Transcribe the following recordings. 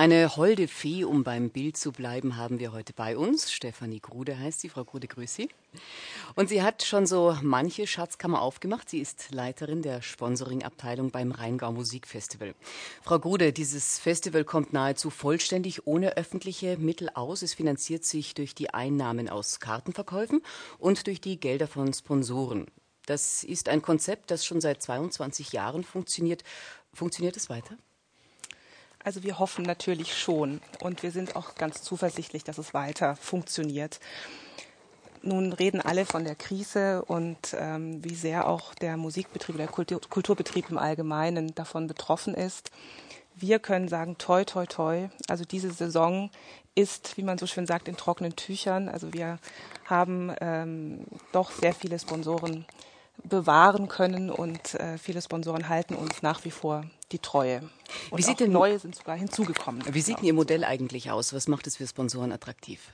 Eine holde Fee, um beim Bild zu bleiben, haben wir heute bei uns. Stefanie Grude heißt sie. Frau Grude, grüß Sie. Und sie hat schon so manche Schatzkammer aufgemacht. Sie ist Leiterin der Sponsoring-Abteilung beim Rheingau Musikfestival. Frau Grude, dieses Festival kommt nahezu vollständig ohne öffentliche Mittel aus. Es finanziert sich durch die Einnahmen aus Kartenverkäufen und durch die Gelder von Sponsoren. Das ist ein Konzept, das schon seit 22 Jahren funktioniert. Funktioniert es weiter? Also wir hoffen natürlich schon und wir sind auch ganz zuversichtlich, dass es weiter funktioniert. Nun reden alle von der Krise und ähm, wie sehr auch der Musikbetrieb, der Kultur Kulturbetrieb im Allgemeinen davon betroffen ist. Wir können sagen, toi, toi, toi. Also diese Saison ist, wie man so schön sagt, in trockenen Tüchern. Also wir haben ähm, doch sehr viele Sponsoren bewahren können und äh, viele Sponsoren halten uns nach wie vor die Treue. Und wie sieht denn neue sind sogar hinzugekommen. Wie sieht denn Ihr Modell eigentlich aus? Was macht es für Sponsoren attraktiv?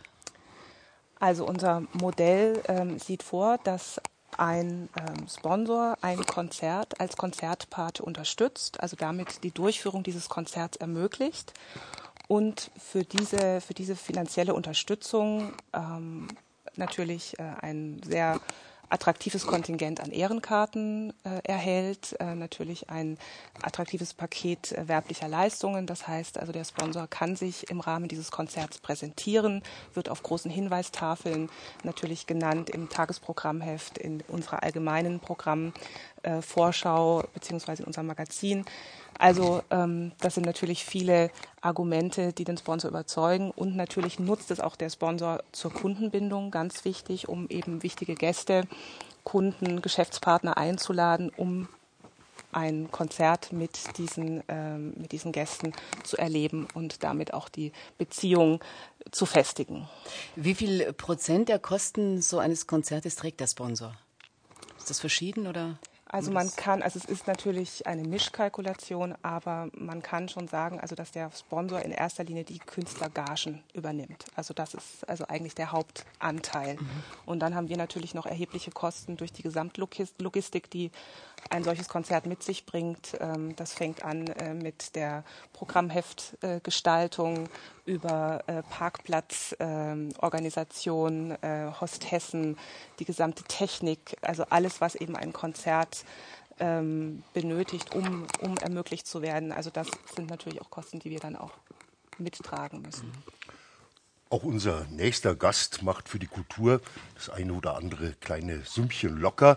Also unser Modell ähm, sieht vor, dass ein ähm, Sponsor ein Konzert als Konzertpart unterstützt, also damit die Durchführung dieses Konzerts ermöglicht und für diese, für diese finanzielle Unterstützung ähm, natürlich äh, ein sehr attraktives Kontingent an Ehrenkarten äh, erhält, äh, natürlich ein attraktives Paket äh, werblicher Leistungen. Das heißt also, der Sponsor kann sich im Rahmen dieses Konzerts präsentieren, wird auf großen Hinweistafeln natürlich genannt im Tagesprogrammheft, in unserer allgemeinen Programmvorschau äh, beziehungsweise in unserem Magazin. Also ähm, das sind natürlich viele Argumente, die den Sponsor überzeugen. Und natürlich nutzt es auch der Sponsor zur Kundenbindung, ganz wichtig, um eben wichtige Gäste, Kunden, Geschäftspartner einzuladen, um ein Konzert mit diesen, ähm, mit diesen Gästen zu erleben und damit auch die Beziehung zu festigen. Wie viel Prozent der Kosten so eines Konzertes trägt der Sponsor? Ist das verschieden oder? Also man kann, also es ist natürlich eine Mischkalkulation, aber man kann schon sagen, also dass der Sponsor in erster Linie die Künstlergagen übernimmt. Also das ist also eigentlich der Hauptanteil. Mhm. Und dann haben wir natürlich noch erhebliche Kosten durch die Gesamtlogistik, die ein solches Konzert mit sich bringt. Ähm, das fängt an äh, mit der Programmheftgestaltung über äh, Parkplatzorganisation, äh, Hostessen, die gesamte Technik, also alles, was eben ein Konzert ähm, benötigt, um, um ermöglicht zu werden. Also das sind natürlich auch Kosten, die wir dann auch mittragen müssen. Auch unser nächster Gast macht für die Kultur das eine oder andere kleine Sümmchen locker.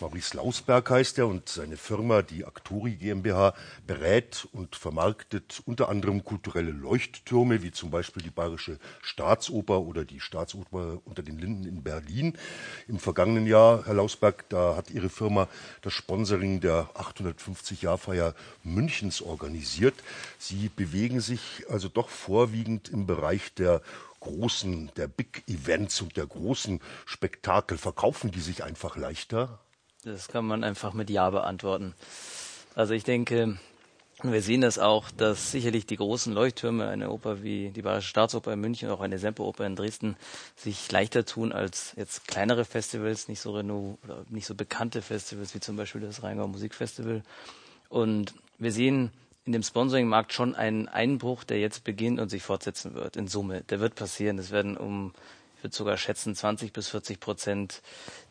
Maurice Lausberg heißt er und seine Firma, die Actori GmbH, berät und vermarktet unter anderem kulturelle Leuchttürme, wie zum Beispiel die Bayerische Staatsoper oder die Staatsoper unter den Linden in Berlin. Im vergangenen Jahr, Herr Lausberg, da hat Ihre Firma das Sponsoring der 850-Jahrfeier Münchens organisiert. Sie bewegen sich also doch vorwiegend im Bereich der großen, der Big Events und der großen Spektakel. Verkaufen die sich einfach leichter? Das kann man einfach mit Ja beantworten. Also ich denke, wir sehen das auch, dass sicherlich die großen Leuchttürme, eine Oper wie die Bayerische Staatsoper in München, auch eine Semperoper in Dresden, sich leichter tun als jetzt kleinere Festivals, nicht so Renault oder nicht so bekannte Festivals wie zum Beispiel das Rheingau Musikfestival. Und wir sehen in dem Sponsoring-Markt schon einen Einbruch, der jetzt beginnt und sich fortsetzen wird in Summe. Der wird passieren. Es werden um, ich würde sogar schätzen, 20 bis 40 Prozent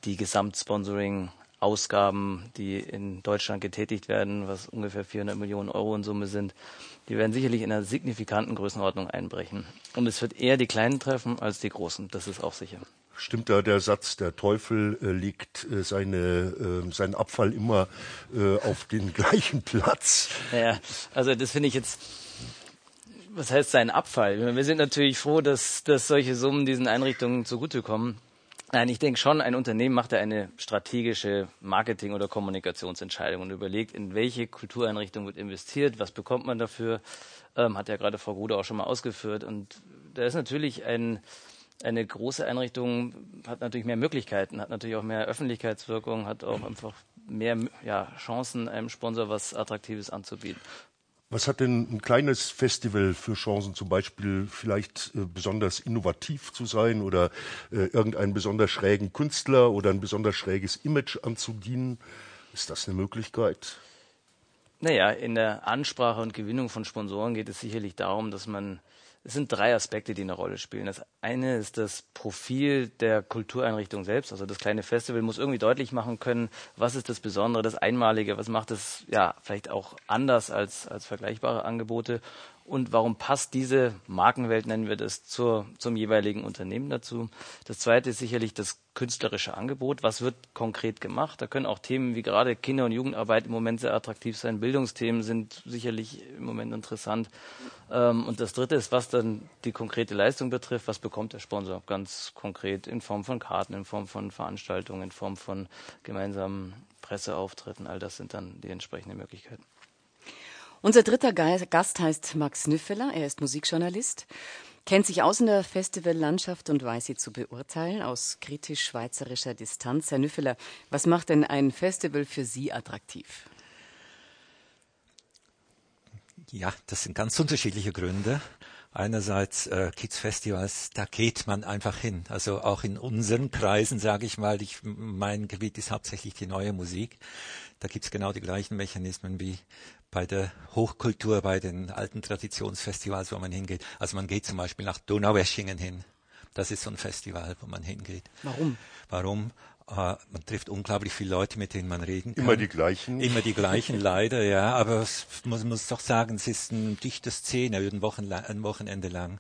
die Gesamtsponsoring Ausgaben, die in Deutschland getätigt werden, was ungefähr 400 Millionen Euro in Summe sind, die werden sicherlich in einer signifikanten Größenordnung einbrechen. Und es wird eher die Kleinen treffen als die Großen, das ist auch sicher. Stimmt da der Satz, der Teufel äh, legt äh, seine, äh, seinen Abfall immer äh, auf den gleichen Platz? Ja, also das finde ich jetzt was heißt sein Abfall? Wir sind natürlich froh, dass, dass solche Summen diesen Einrichtungen zugutekommen. Nein, ich denke schon, ein Unternehmen macht da eine strategische Marketing- oder Kommunikationsentscheidung und überlegt, in welche Kultureinrichtung wird investiert, was bekommt man dafür, ähm, hat ja gerade Frau Grude auch schon mal ausgeführt. Und da ist natürlich ein, eine große Einrichtung, hat natürlich mehr Möglichkeiten, hat natürlich auch mehr Öffentlichkeitswirkung, hat auch einfach mehr ja, Chancen, einem Sponsor was Attraktives anzubieten. Was hat denn ein kleines Festival für Chancen, zum Beispiel vielleicht äh, besonders innovativ zu sein oder äh, irgendeinen besonders schrägen Künstler oder ein besonders schräges Image anzudienen? Ist das eine Möglichkeit? Naja, in der Ansprache und Gewinnung von Sponsoren geht es sicherlich darum, dass man es sind drei Aspekte, die eine Rolle spielen. Das eine ist das Profil der Kultureinrichtung selbst. Also das kleine Festival muss irgendwie deutlich machen können, was ist das Besondere, das Einmalige, was macht es ja vielleicht auch anders als, als vergleichbare Angebote und warum passt diese Markenwelt, nennen wir das, zur, zum jeweiligen Unternehmen dazu. Das zweite ist sicherlich das künstlerische Angebot. Was wird konkret gemacht? Da können auch Themen wie gerade Kinder- und Jugendarbeit im Moment sehr attraktiv sein. Bildungsthemen sind sicherlich im Moment interessant. Ähm, und das dritte ist, was dann die konkrete Leistung betrifft. Was bekommt der Sponsor ganz konkret in Form von Karten, in Form von Veranstaltungen, in Form von gemeinsamen Presseauftritten? All das sind dann die entsprechenden Möglichkeiten. Unser dritter Gast heißt Max Nüffeler. Er ist Musikjournalist, kennt sich aus in der Festivallandschaft und weiß sie zu beurteilen aus kritisch-schweizerischer Distanz. Herr Nüffeler, was macht denn ein Festival für Sie attraktiv? Ja, das sind ganz unterschiedliche Gründe. Einerseits äh, Kids-Festivals, da geht man einfach hin. Also auch in unseren Kreisen, sage ich mal, ich, mein Gebiet ist hauptsächlich die neue Musik. Da gibt's genau die gleichen Mechanismen wie bei der Hochkultur, bei den alten Traditionsfestivals, wo man hingeht. Also man geht zum Beispiel nach Donaueschingen hin. Das ist so ein Festival, wo man hingeht. Warum? Warum? Äh, man trifft unglaublich viele Leute, mit denen man reden kann. Immer die gleichen? Immer die gleichen, leider, ja. Aber man muss doch sagen, es ist ein dichte Szene, ein, ein Wochenende lang.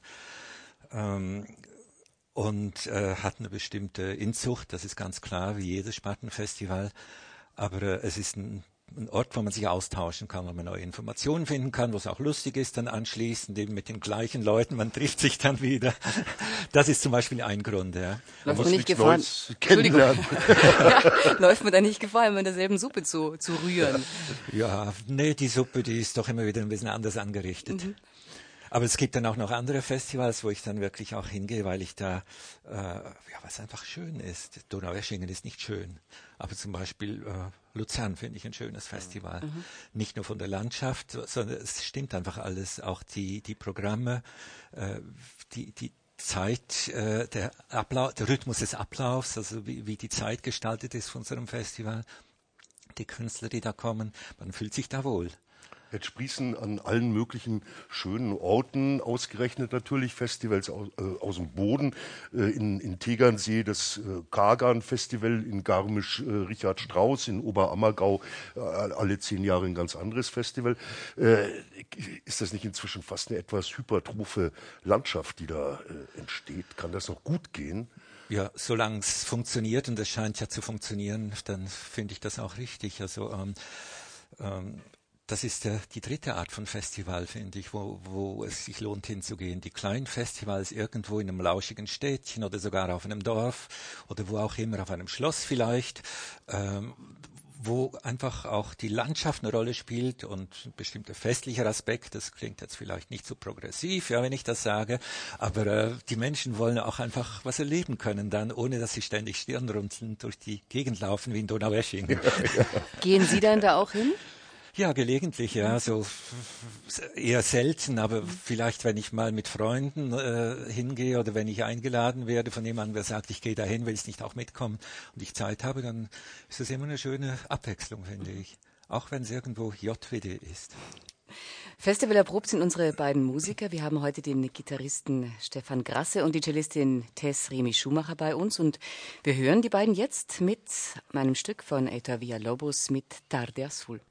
Ähm, und äh, hat eine bestimmte Inzucht, das ist ganz klar, wie jedes Spartenfestival. Aber äh, es ist ein ein Ort, wo man sich austauschen kann, wo man neue Informationen finden kann, wo es auch lustig ist, dann anschließend eben mit den gleichen Leuten, man trifft sich dann wieder. Das ist zum Beispiel ein Grund. Ja. Läuft man nicht Gefahr, ja, läuft man da nicht Gefahr, immer in derselben Suppe zu, zu rühren? Ja, nee, die Suppe, die ist doch immer wieder ein bisschen anders angerichtet. Mhm. Aber es gibt dann auch noch andere Festivals, wo ich dann wirklich auch hingehe, weil ich da, äh, ja, was einfach schön ist. Donaueschingen ist nicht schön, aber zum Beispiel äh, Luzern finde ich ein schönes Festival. Mhm. Nicht nur von der Landschaft, sondern es stimmt einfach alles. Auch die, die Programme, äh, die, die Zeit, äh, der Ablauf, der Rhythmus des Ablaufs, also wie, wie die Zeit gestaltet ist von unserem Festival, die Künstler, die da kommen, man fühlt sich da wohl. Jetzt sprießen an allen möglichen schönen Orten, ausgerechnet natürlich Festivals aus, äh, aus dem Boden. Äh, in, in Tegernsee das äh, Kagan-Festival, in Garmisch äh, Richard Strauss, in Oberammergau äh, alle zehn Jahre ein ganz anderes Festival. Äh, ist das nicht inzwischen fast eine etwas hypertrophe Landschaft, die da entsteht? Kann das noch gut gehen? Ja, solange es funktioniert, und es scheint ja zu funktionieren, dann finde ich das auch richtig. Also ähm, ähm, das ist der, die dritte Art von Festival, finde ich, wo, wo es sich lohnt hinzugehen. Die kleinen Festivals irgendwo in einem lauschigen Städtchen oder sogar auf einem Dorf oder wo auch immer, auf einem Schloss vielleicht, ähm, wo einfach auch die Landschaft eine Rolle spielt und ein bestimmter festlicher Aspekt. Das klingt jetzt vielleicht nicht so progressiv, ja, wenn ich das sage, aber äh, die Menschen wollen auch einfach was erleben können dann, ohne dass sie ständig Stirnrunzeln durch die Gegend laufen wie in Donaueschingen. Gehen Sie dann da auch hin? Ja, gelegentlich, ja, so eher selten, aber vielleicht, wenn ich mal mit Freunden äh, hingehe oder wenn ich eingeladen werde von jemandem, der sagt, ich gehe dahin, will ich nicht auch mitkommen und ich Zeit habe, dann ist das immer eine schöne Abwechslung, finde ich. Auch wenn es irgendwo JWD ist. Festival erprobt sind unsere beiden Musiker. Wir haben heute den Gitarristen Stefan Grasse und die Cellistin Tess Remi Schumacher bei uns und wir hören die beiden jetzt mit meinem Stück von Eta Villa Lobos mit Tarde Azul.